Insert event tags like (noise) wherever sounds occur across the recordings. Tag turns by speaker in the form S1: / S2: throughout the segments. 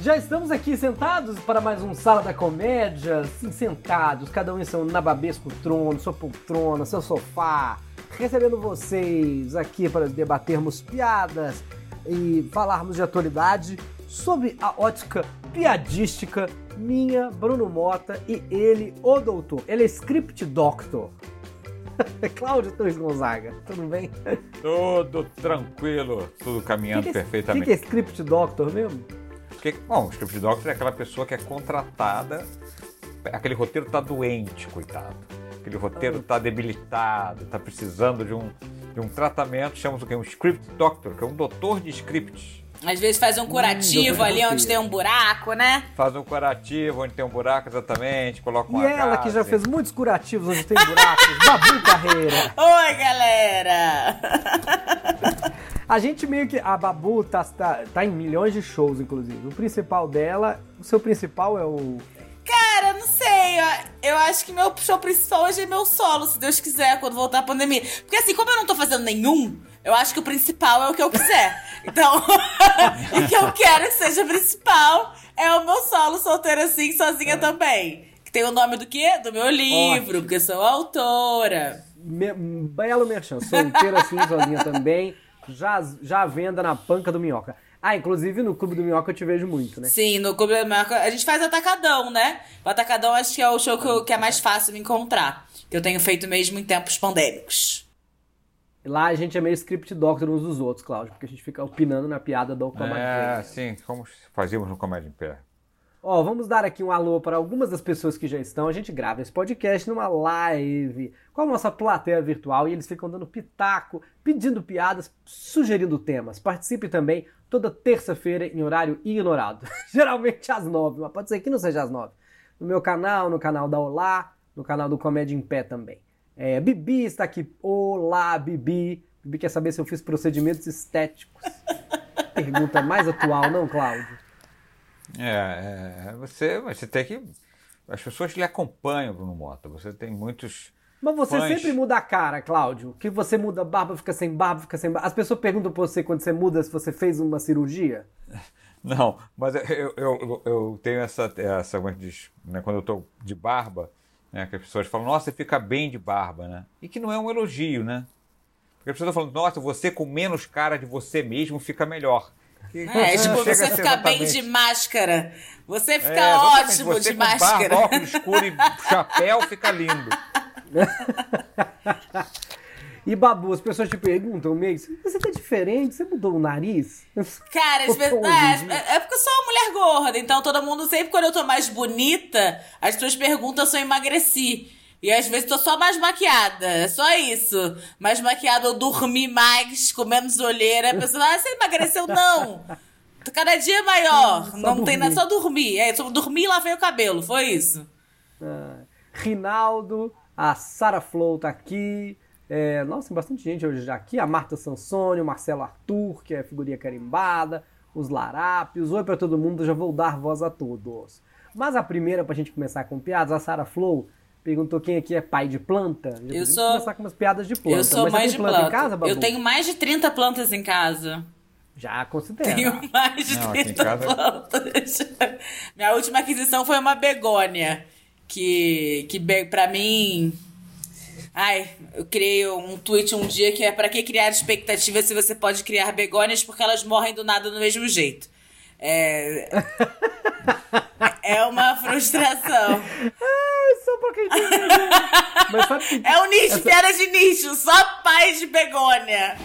S1: Já estamos aqui sentados para mais um Sala da Comédia, sim, sentados, cada um em seu nababesco trono, sua poltrona, seu sofá, recebendo vocês aqui para debatermos piadas e falarmos de atualidade sob a ótica piadística minha, Bruno Mota e ele, o doutor. Ele é script doctor. (laughs) Cláudio Torres Gonzaga, tudo bem?
S2: Tudo tranquilo, tudo caminhando
S1: que que é,
S2: perfeitamente.
S1: O que, que é script doctor mesmo?
S2: Que, bom, o script doctor é aquela pessoa que é contratada, aquele roteiro tá doente, coitado. Aquele roteiro tá debilitado, tá precisando de um, de um tratamento, chamamos o quê? Um script doctor, que é um doutor de scripts.
S3: Às vezes faz um curativo
S1: Hum,
S3: ali onde tem um buraco, né?
S2: Faz um curativo onde tem um buraco exatamente, coloca um
S1: E ela que já fez muitos curativos onde tem buracos, Babu Carreira. (laughs)
S3: Oi, galera!
S1: A gente meio que. A Babu tá, tá, tá em milhões de shows, inclusive. O principal dela, o seu principal é o.
S3: Cara, não sei. Eu, eu acho que meu show principal hoje é meu solo, se Deus quiser, quando voltar a pandemia. Porque assim, como eu não tô fazendo nenhum, eu acho que o principal é o que eu quiser. Então, (laughs) o que eu quero que seja principal é o meu solo solteiro assim, sozinha também. Que tem o nome do quê? Do meu livro,
S1: Ótimo.
S3: porque sou autora.
S1: Me, belo merchan, solteira assim, (laughs) sozinha também. Já, já venda na panca do Minhoca. Ah, inclusive no Clube do Minhoca eu te vejo muito, né?
S3: Sim, no Clube da Minhoca, a gente faz atacadão, né? O atacadão acho que é o show que, eu- que é mais fácil me encontrar. Que eu tenho feito mesmo em tempos pandêmicos.
S1: Lá a gente é meio script doctor uns dos outros, Cláudio, porque a gente fica opinando na piada do
S2: É,
S1: Comadre.
S2: sim, como fazíamos no Comédia em Pé.
S1: Ó, vamos dar aqui um alô para algumas das pessoas que já estão. A gente grava esse podcast numa live com a nossa plateia virtual e eles ficam dando pitaco, pedindo piadas, sugerindo temas. Participe também toda terça-feira em horário ignorado. (laughs) Geralmente às nove, mas pode ser que não seja às nove. No meu canal, no canal da Olá, no canal do Comédia em Pé também. É, Bibi está aqui. Olá, Bibi. Bibi quer saber se eu fiz procedimentos estéticos. (laughs) Pergunta mais atual, não, Cláudio?
S2: É, é, você, você tem que. As pessoas lhe acompanham, Bruno Mota. Você tem muitos.
S1: Mas você
S2: Fãs.
S1: sempre muda a cara, Cláudio. Que você muda barba, fica sem barba, fica sem barba. As pessoas perguntam pra você quando você muda se você fez uma cirurgia. (laughs)
S2: Não, mas eu, eu, eu, tenho essa. essa é né, quando eu tô de barba, né, que as pessoas falam, nossa, você fica bem de barba, né? E que não é um elogio, né? Porque as pessoas estão falando, nossa, você com menos cara de você mesmo fica melhor. Que-
S3: É, tipo, você
S2: a ser
S3: ficar bem de
S2: exatamente-
S3: máscara. Você fica
S2: É, exatamente,
S3: ótimo
S2: você
S3: de
S2: com
S3: máscara.
S2: Barba, óculos escuro e chapéu fica lindo. (laughs)
S1: E Babu, as pessoas te perguntam meio, você tá diferente? Você mudou o nariz?
S3: Cara, as pessoas-
S1: em
S3: é, é- porque eu sou uma mulher gorda, então todo mundo, sempre quando eu tô mais bonita, as pessoas perguntam se eu emagreci. E às vezes tô só mais maquiada, é só isso. Mais maquiada, eu dormi mais, com menos olheira. A pessoa fala, ah, você emagreceu? Não! Tô cada dia maior.
S1: Só
S3: não tem nada,
S1: dormir.
S3: só dormir. É, só dormir e lavei o cabelo, foi isso.
S1: Ah, Rinaldo, a Sara Flow tá aqui. É, nossa, tem bastante gente hoje já aqui. A Marta Sansone, o Marcelo Arthur, que é figurinha carimbada. Os Larápios. Oi pra todo mundo, já vou dar voz a todos. Mas a primeira, pra gente começar com piadas, a Sara Flow perguntou quem aqui é pai de planta. Já podemos
S3: sou-
S1: começar com umas piadas de planta.
S3: eu sou
S1: Mas você
S3: de
S1: planta,
S3: planta.
S1: em casa, Babu?
S3: eu tenho mais de 30 plantas em casa.
S1: Já considera.
S3: Tenho mais de
S2: Não, aqui em
S3: 30
S2: casa-
S3: plantas. (laughs) Minha última aquisição foi uma begônia. Que, que be- pra mim. Ai, eu criei um tweet um dia que é pra que criar expectativas se você pode criar begônias porque elas morrem do nada do mesmo jeito. É. (laughs) é uma frustração.
S1: Ai, só pra quem tem Mas sabe que...
S3: É um nicho,
S1: Essa-
S3: piada de nicho, só pais de begônia.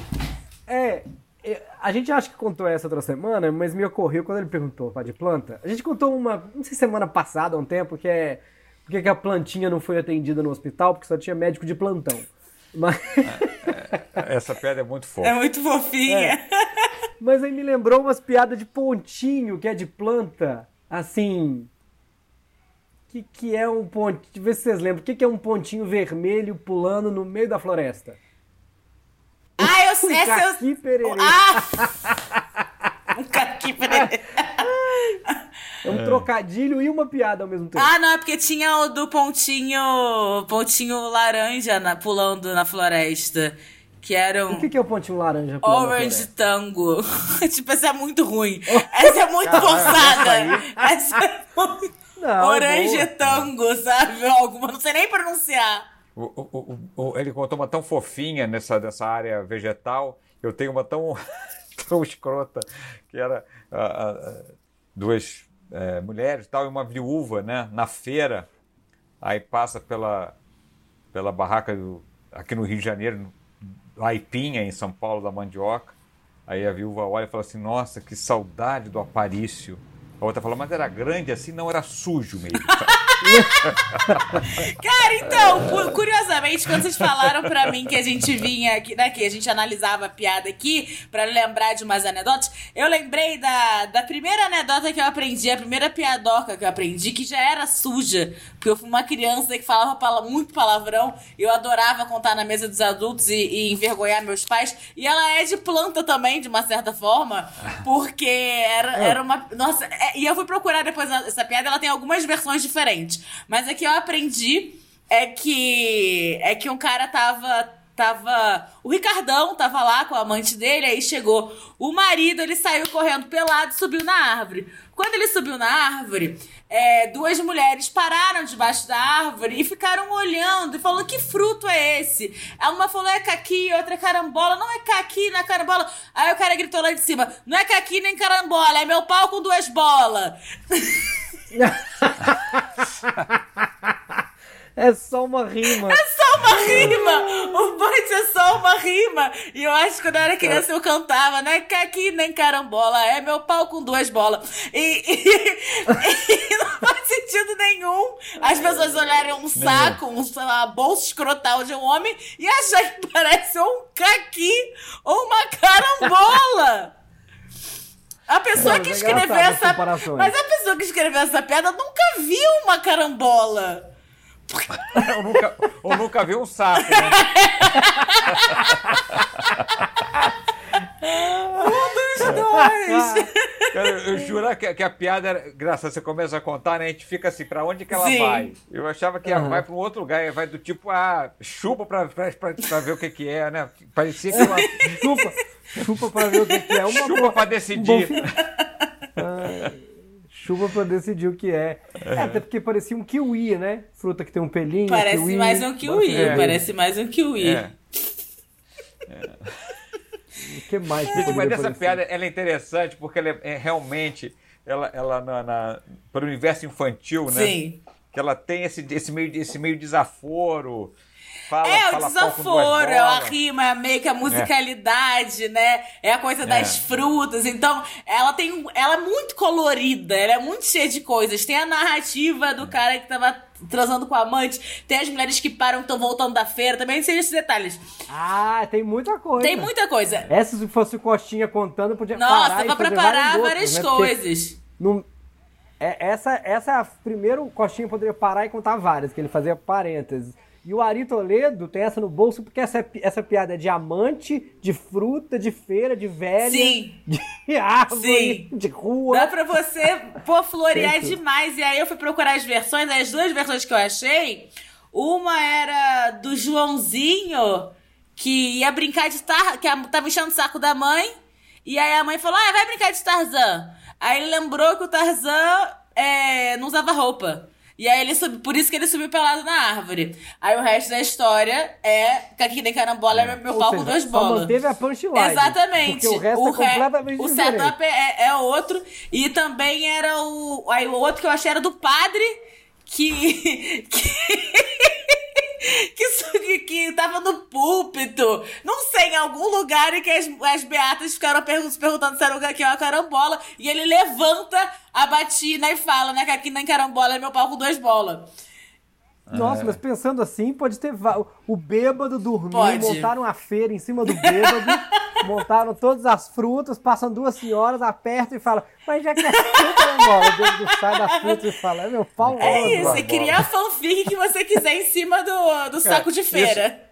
S1: É, é, a gente acha que contou essa outra semana, mas me ocorreu quando ele perguntou pá de planta. A gente contou uma, não sei semana passada, um tempo, que é porque que a plantinha não foi atendida no hospital, porque só tinha médico de plantão. Mas,
S2: Essa pedra é muito fofa.
S3: É muito fofinha.
S1: mas aí me lembrou umas piadas de pontinho, que é de planta, assim... Que, que é um pontinho, deixa eu ver se vocês lembram, o que, que é um pontinho vermelho pulando no meio da floresta?
S3: Ah, eu sei. Essa eu...
S1: Caqui pererê.
S3: Ah! (laughs) Um caqui pererê.
S1: É um
S2: É.
S1: trocadilho e uma piada ao mesmo tempo.
S3: Ah, não, é porque tinha o do pontinho. Pontinho laranja na- pulando na floresta. Que era um.
S1: O que, que é o pontinho laranja?
S3: Orange? Tango. (laughs) tipo, essa é muito ruim. Essa é muito forçada. Essa é muito.
S1: Não, é
S3: Orange
S1: boa.
S3: Tango, sabe? Alguma, não sei nem pronunciar.
S2: O- o- o- o- ele contou uma tão fofinha nessa, nessa área vegetal. Eu tenho uma tão, (laughs) tão escrota que era ah, ah, duas eh, mulheres e tal, e uma viúva, né? Na feira. Aí passa pela, pela barraca do, aqui no Rio de Janeiro, Aipinha, em São Paulo, da mandioca. Aí a viúva olha e fala assim: Nossa, que saudade do Aparício. A outra fala, mas era grande assim? Não, era sujo mesmo. (laughs)
S3: Cara, então, cu- curiosamente, quando vocês falaram pra mim que a gente vinha aqui, né, que a gente analisava a piada aqui, pra lembrar de umas anedotas, eu lembrei da, da primeira anedota que eu aprendi, a primeira piadoca que eu aprendi, que já era suja, porque eu fui uma criança que falava pala- muito palavrão, eu adorava contar na mesa dos adultos e, e envergonhar meus pais, e ela é de planta também, de uma certa forma, porque era, era uma... Nossa, é- e eu fui procurar depois essa piada, ela tem algumas versões diferentes, mas a que eu aprendi é que é que um cara tava tava o Ricardão tava lá com a amante dele, aí chegou o marido, ele saiu correndo pelado, e subiu na árvore. Quando ele subiu na árvore, é, duas mulheres pararam debaixo da árvore e ficaram olhando e falando que fruto é esse? Uma falou é caqui, outra é carambola, não é caqui, não é carambola. Aí o cara gritou lá de cima, não é caqui nem carambola, é meu pau com duas bolas. (laughs)
S1: É só uma rima.
S3: É só uma rima! O punch é só uma rima! E eu acho que quando eu era criança eu cantava, não é caqui nem carambola, é meu pau com duas bolas. E, e- (laughs) e não faz sentido nenhum as pessoas olharem um saco, um, uma bolsa escrotal de um homem e achar que parece um caqui ou uma carambola! A pessoa que
S1: é
S3: escreveu essa. Mas a pessoa que escreveu essa piada nunca viu uma carambola. (laughs)
S2: ou, nunca, ou nunca viu um sapo, né?
S3: Os dois! (laughs)
S2: Cara, eu, eu jurava que, que a piada era engraçada. Você começa a contar, né? A gente fica assim, pra onde que ela
S3: Sim.
S2: vai? Eu achava que ela vai pra um outro lugar, vai do tipo, ah, chupa pra, pra, pra, pra ver o que que é, né? Parecia que uma (laughs)
S1: Chupa, chupa pra ver o que, que é. Uma
S2: chupa
S1: boa-
S2: pra
S1: um
S2: decidir.
S1: fi- Chupa pra decidir o que é. É, até porque parecia um kiwi, né? Fruta que tem um pelinho.
S3: Parece
S1: kiwi,
S3: mais um kiwi,
S2: É.
S3: parece mais um kiwi.
S2: É.
S1: O que mais?
S2: Gente, mas essa piada ela é interessante porque ela é, é realmente, ela, ela na, na, para o universo infantil, né?
S3: Sim.
S2: Que ela tem esse, esse, meio, esse meio desaforo. Fala,
S3: É, o
S2: fala
S3: desaforo, é a rima, é meio que a musicalidade, né? É a coisa das
S2: É.
S3: frutas. Então, ela tem. um- Ela é muito colorida, ela é muito cheia de coisas. Tem a narrativa do cara que tava transando com a amante, tem as mulheres que param e estão voltando da feira, também tem esses detalhes.
S1: Ah, tem muita coisa.
S3: Tem muita coisa.
S1: Essa, se fosse o Costinha contando, podia
S3: Nossa,
S1: parar
S3: dá pra
S1: vários
S3: várias
S1: outros, né?
S3: Coisas.
S1: não- é, essa, essa é a primeiro o Costinha poderia parar e contar várias, que ele fazia parênteses. E o Ari Toledo tem essa no bolso porque essa, é essa piada é de amante, de fruta, de feira, de velha,
S3: Sim.
S1: de árvore,
S3: Sim.
S1: de rua.
S3: Dá pra você, pô, florear
S1: tudo.
S3: demais. E aí eu fui procurar as versões, as duas versões que eu achei, uma era do Joãozinho, que ia brincar de Tarzan, que tava enchendo o saco da mãe, e aí a mãe falou, ah, vai brincar de Tarzan. Aí ele lembrou que o Tarzan é, não usava roupa. E aí ele subiu, por isso que ele subiu pelado na árvore. Aí o resto da história é Caqui nem carambola é meu
S1: Ou
S3: pau com
S1: seja,
S3: duas
S1: só
S3: bolas.
S1: manteve a punchline.
S3: Exatamente.
S1: Porque o resto é
S3: re-
S1: completamente
S3: O setup é, é outro. E também era o. Aí o outro que eu achei era do padre que. (laughs) que. (laughs) que, que, tava no púlpito. Não sei, em algum lugar em que as, as beatas ficaram pergun- se perguntando se era o que é uma carambola. E ele levanta a batina e fala, né? Que aqui nem carambola é meu pau com duas bolas.
S1: Nossa, mas pensando assim, pode ter. O bêbado dormiu,
S3: Pode.
S1: montaram a feira em cima do bêbado, (laughs) montaram todas as frutas, passam duas senhoras, apertam e falam, mas já que é fruta, né, bola? O bêbado sai das frutas e fala, é meu pau.
S3: É isso,
S1: bola."
S3: e cria a fanfic que você quiser em cima do, do saco de
S2: isso-
S3: feira.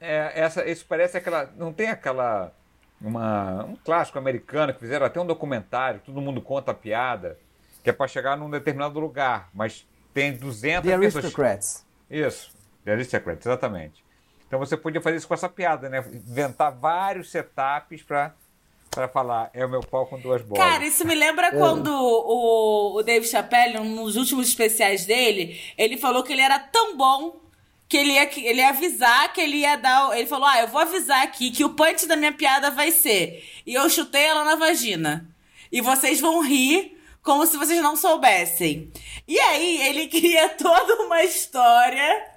S2: É, essa, isso parece aquela. Não tem aquela. Uma, um clássico americano que fizeram até um documentário, todo mundo conta a piada. que é para chegar num determinado lugar, mas tem 200
S1: The
S2: pessoas.
S1: Aristocrats.
S2: Isso, The Aristocrats, exatamente. Então você podia fazer isso com essa piada, né? Inventar vários setups para para falar, é o meu pau com duas bolas.
S3: Cara, isso me lembra (laughs) quando o, o Dave Chappelle, nos últimos especiais dele, ele falou que ele era tão bom que ele ia, ele ia avisar que ele ia dar. Ele falou: Ah, eu vou avisar aqui que o punch da minha piada vai ser. E eu chutei ela na vagina. E vocês vão rir como se vocês não soubessem. E aí, ele (laughs) cria toda uma história.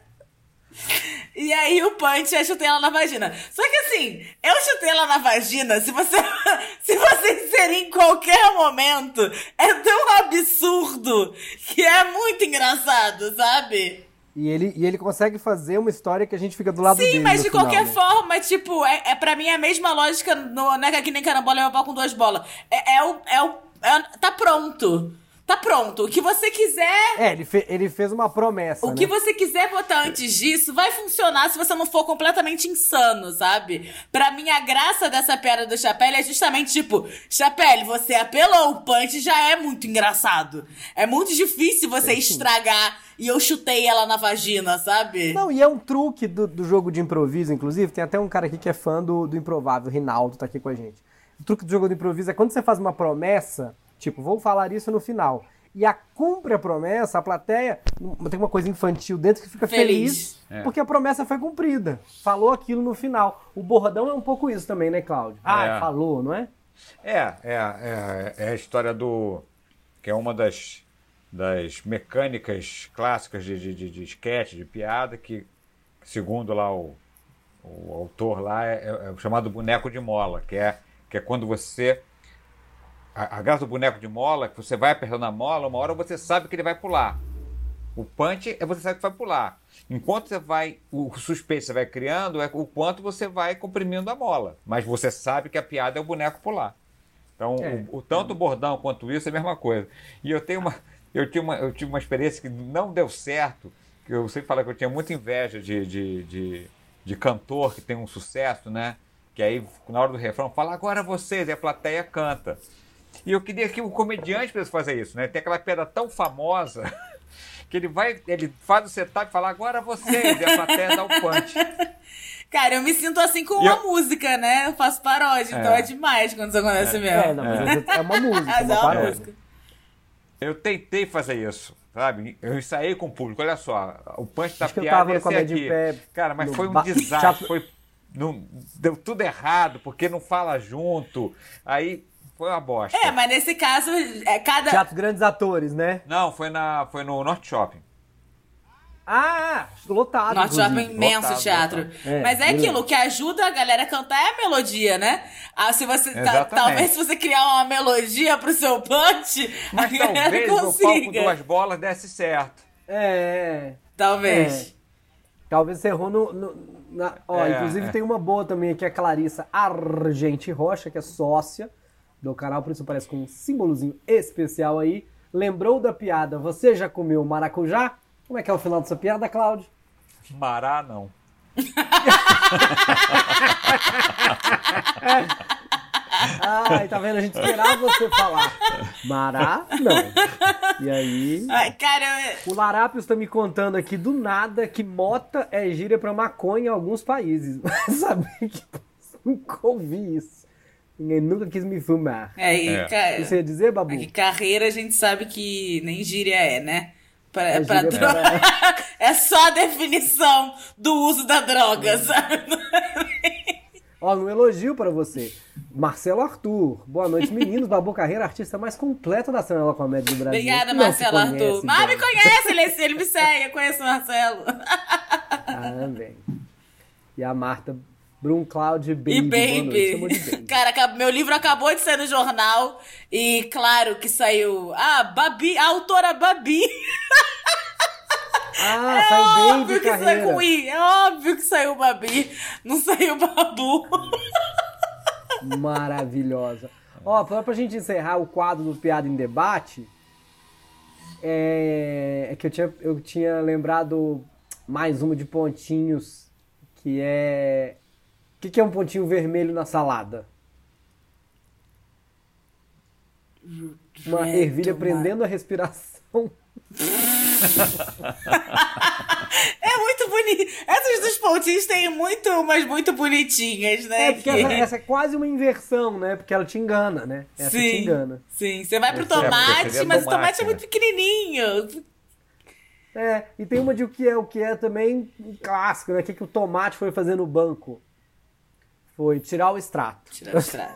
S3: E aí o punch é chutei ela na vagina. Só que assim, eu chutei ela na vagina, se você (laughs) se você inserir em qualquer momento, é tão absurdo que é muito engraçado, sabe?
S1: E ele, e ele consegue fazer uma história que a gente fica do lado dele.
S3: Sim, mas de
S1: final,
S3: qualquer
S1: né?
S3: forma, tipo, é, é pra mim a mesma lógica, no, não é que nem carambola é meu pau com duas bolas. É, é o. É o é- tá pronto. Tá pronto. O que você quiser.
S1: É, ele, fe- ele fez uma promessa.
S3: O
S1: né?
S3: que você quiser botar antes disso vai funcionar se você não for completamente insano, sabe? Pra mim, a graça dessa piada do Chapelle é justamente tipo: Chapelle, você apelou, o punch já é muito engraçado. É muito difícil você estragar e eu chutei ela na vagina, sabe?
S1: Não, e é um truque do, do jogo de improviso, inclusive. Tem até um cara aqui que é fã do, do improvável, Rinaldo, tá aqui com a gente. O truque do jogo de improviso é quando você faz uma promessa, tipo, vou falar isso no final. E a cumpre a promessa, a plateia tem uma coisa infantil dentro que fica feliz,
S3: Feliz.
S2: É.
S1: porque a promessa foi cumprida. Falou aquilo no final. O bordão é um pouco isso também, né, Cláudio? Ah,
S2: É.
S1: falou, não é?
S2: É, é, é, é a história do. que é uma das, das mecânicas clássicas de, de, de, de sketch, de piada, que, segundo lá o, o autor lá, é, é o chamado boneco de mola, que é, que é quando você. A, a graça do boneco de mola é que você vai apertando a mola, uma hora você sabe que ele vai pular. O punch é você sabe que vai pular. Enquanto você vai, o suspense você vai criando, é o quanto você vai comprimindo a mola. Mas você sabe que a piada é o boneco pular. Então,
S1: É.
S2: o, o- tanto o bordão quanto isso é a mesma coisa. E eu tenho uma, eu tive uma, eu tive uma experiência que não deu certo, que eu sempre falo que eu tinha muita inveja de, de, de, de cantor que tem um sucesso, né? Que aí, na hora do refrão, fala agora vocês, e a plateia canta. E eu queria que o comediante pudesse fazer isso, né? Tem aquela piada tão famosa (laughs) que ele vai, ele faz o setup e fala agora vocês, e a plateia dá o punch. (laughs)
S3: Cara, eu me sinto assim com
S2: E
S3: a
S2: eu-
S3: música, né? Eu faço paródia, então é demais quando isso acontece mesmo.
S1: É, não, mas é uma (laughs) música,
S3: é
S1: uma
S3: uma
S1: paródia.
S3: música.
S2: Eu tentei fazer isso, sabe? Eu ensaiei com o público, olha só, o punch da
S1: Acho que eu
S2: piada
S1: tava
S2: ia
S1: no
S2: ser
S1: Comédia em
S2: aqui.
S1: Pé,
S2: Cara, mas foi um
S1: ba-
S2: desastre, foi, não, deu tudo errado, porque não fala junto, aí foi uma bosta.
S3: É, mas nesse caso, é cada.
S1: Teatro Grandes Atores, né?
S2: Não, foi, na, foi no Norte Shopping.
S1: Ah, lotado.
S3: Norte Shopping
S1: inclusive.
S3: é imenso
S2: Lotado,
S3: teatro.
S2: lotado.
S1: É,
S3: Mas é
S1: beleza.
S3: aquilo, o que ajuda a galera a cantar é a melodia, né? Ah, se você.
S2: Exatamente.
S3: talvez se você criar uma melodia pro seu punch,
S2: Mas
S3: a galera
S2: talvez o pau com
S3: consiga.
S2: duas bolas desse certo.
S1: É,
S3: Talvez.
S1: Talvez você errou no... no- na- ó,
S2: É,
S1: inclusive
S2: é.
S1: tem uma boa também aqui, a Clarissa Argente Rocha, que é sócia do canal, por isso parece com um símbolozinho especial aí. Lembrou da piada, você já comeu maracujá? Como é que é o final dessa piada, Cláudio?
S2: Mará, não. (laughs)
S1: Ai, tá vendo? A gente esperava você falar. Mará, não. E aí...
S3: Ai, cara,
S1: O Larápios tá me contando aqui do nada que mota é gíria pra maconha em alguns países. (laughs) Sabe que nunca ouvi isso. Ninguém nunca quis me fumar.
S3: é, e,
S2: É.
S1: Isso ia dizer, Babu?
S3: é que carreira a gente sabe que nem gíria é, né? Pra,
S1: É
S3: pra dro-
S1: pra- (laughs)
S3: é só a definição do uso da droga, sabe? (laughs)
S1: Ó, um elogio pra você. Marcelo Arthur. Boa noite, meninos. Babu Carreira, artista mais completo da cena da comédia do Brasil.
S3: Obrigada,
S1: Não
S3: Marcelo
S1: conhece,
S3: Arthur. Mas me conhece, ele, ele me segue, eu conheço o Marcelo.
S1: Ah, bem. E a Marta Brum Cloud Baby.
S3: E
S1: noite.
S3: Baby.
S1: Baby.
S3: Cara, meu livro acabou de sair no jornal e claro que saiu. Ah, Babi, a autora Babi. (laughs)
S1: Ah,
S3: É
S1: saiu Baby
S3: óbvio que saiu
S1: Carreira.
S3: com I. É óbvio que saiu Babi. Não saiu Babu.
S1: Maravilhosa. Ó, só pra gente encerrar o quadro do Piada em Debate, é, é que eu tinha, eu tinha lembrado mais uma de pontinhos, que é... O que, que é um pontinho vermelho na salada? uma
S3: É,
S1: ervilha prendendo a respiração. (laughs)
S3: É muito bonito. Essas dos pontinhos têm muito, umas muito bonitinhas, né?
S1: É, porque
S3: que-
S1: essa, essa é quase uma inversão, né? Porque ela te engana, né? Essa te
S3: Sim,
S1: engana.
S3: sim. Você vai pro
S2: Essa é,
S3: tomate,
S2: seria
S3: mas o
S2: tomate,
S3: tomate é
S2: né?
S3: muito pequenininho.
S1: É, e tem uma de o que é o que é também um clássico, né? O que, que o tomate foi fazer no banco? Foi tirar o extrato.
S3: Tirar o extrato.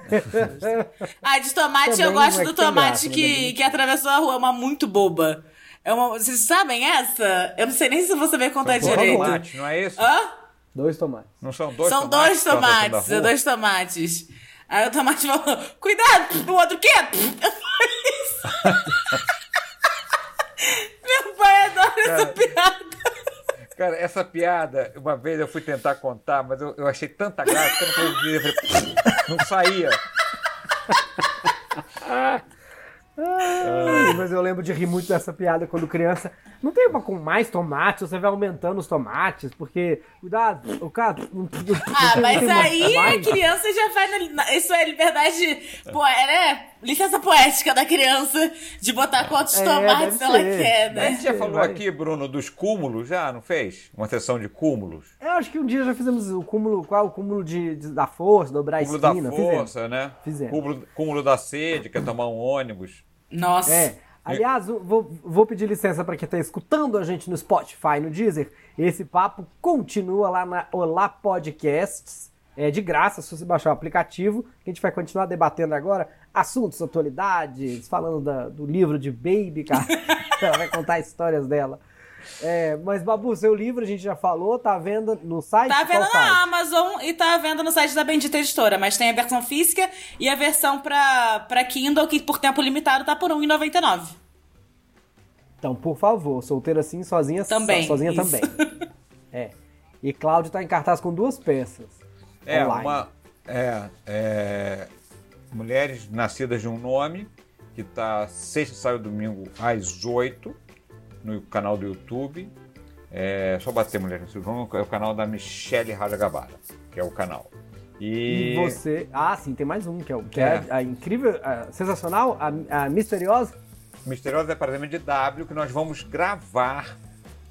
S3: (laughs) Ah, de tomate
S1: Também
S3: eu gosto
S1: é
S3: do
S1: que
S3: tomate
S1: graça,
S3: que,
S1: né?
S3: que atravessou a rua, é uma muito boba. É uma, vocês sabem essa? Eu não sei nem se eu vou saber contar
S2: São dois
S3: direito.
S2: tomates, não é isso?
S3: Hã?
S1: Dois tomates.
S2: Não são dois
S3: São
S2: tomates?
S3: dois
S2: que estão atravessando
S3: tomates,
S2: a
S3: é dois tomates. Aí o tomate falou, cuidado, o outro quê? (laughs) Eu falei isso. (laughs) Meu pai adora essa piada.
S2: Cara, essa piada, uma vez eu fui tentar contar, mas eu, eu achei tanta graça que eu não falei, (laughs) Não saía.
S1: Mas eu lembro de rir muito dessa piada quando criança. Não tem uma com mais tomates, você vai aumentando os tomates, porque, cuidado, o cara.
S3: Ah, mas
S1: tem mais
S3: aí a criança já vai na, na- Isso é liberdade. Pô, é, né? Licença poética da criança de botar quantos
S1: É,
S3: tomates ela
S1: ser.
S3: quer,
S2: A
S3: né?
S2: gente já falou
S1: vai.
S2: aqui, Bruno, dos cúmulos, já, não fez? Uma sessão de cúmulos.
S1: Eu acho que um dia já fizemos o cúmulo. Qual? O cúmulo de, de- da força, dobrar a
S2: Cúmulo da
S1: esquina. fizemos.
S2: força, né?
S1: Fizemos.
S2: Cúmulo, cúmulo da sede, que é tomar um ônibus.
S3: Nossa.
S1: É. Aliás, eu vou, vou pedir licença para quem está escutando a gente no Spotify, no Deezer. Esse papo continua lá na Olá Podcasts. É de graça, se você baixar o aplicativo. A gente vai continuar debatendo agora assuntos, atualidades, falando da- do livro de Baby, cara. (laughs) Ela vai contar histórias dela. É, mas, Babu, seu livro a gente já falou, tá à venda no site?
S3: Tá à venda
S1: site?
S3: na Amazon e tá à venda no site da Bendita Editora, mas tem a versão física e a versão pra, pra Kindle, que por tempo limitado tá por R$ 1,99.
S1: Então, por favor, solteira assim, sozinha
S3: Também,
S1: sozinha
S3: isso.
S1: também. (laughs) É. E Cláudio tá em cartaz com duas peças.
S2: É,
S1: online.
S2: uma. É, é, Mulheres Nascidas de um Nome, que tá sexta, sábado e domingo às 8 no canal do YouTube. É só bater um Nome, é o canal da Michelle Raja Gabara, que é o canal.
S1: E
S2: E,
S1: você. Ah, sim, tem mais um, que é, o- que é.
S2: É.
S1: a incrível, a sensacional, a, a misteriosa.
S2: Misterioso Departamento de W, que nós vamos gravar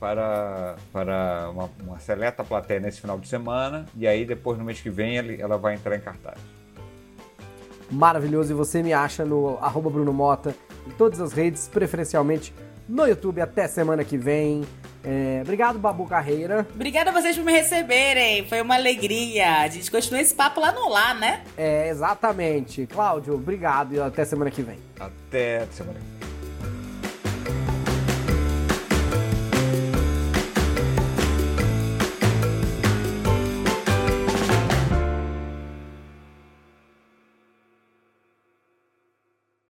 S2: para, para uma, uma seleta plateia nesse final de semana. E aí, depois, no mês que vem, ela vai entrar em cartaz.
S1: Maravilhoso. E você me acha no arroba Bruno Mota em todas as redes, preferencialmente no YouTube. Até semana que vem. É, obrigado, Babu Carreira.
S3: Obrigada a vocês por me receberem, foi uma alegria. A gente continua esse papo lá no lá, né?
S1: É, exatamente. Cláudio, obrigado e até semana que vem.
S2: Até semana que vem.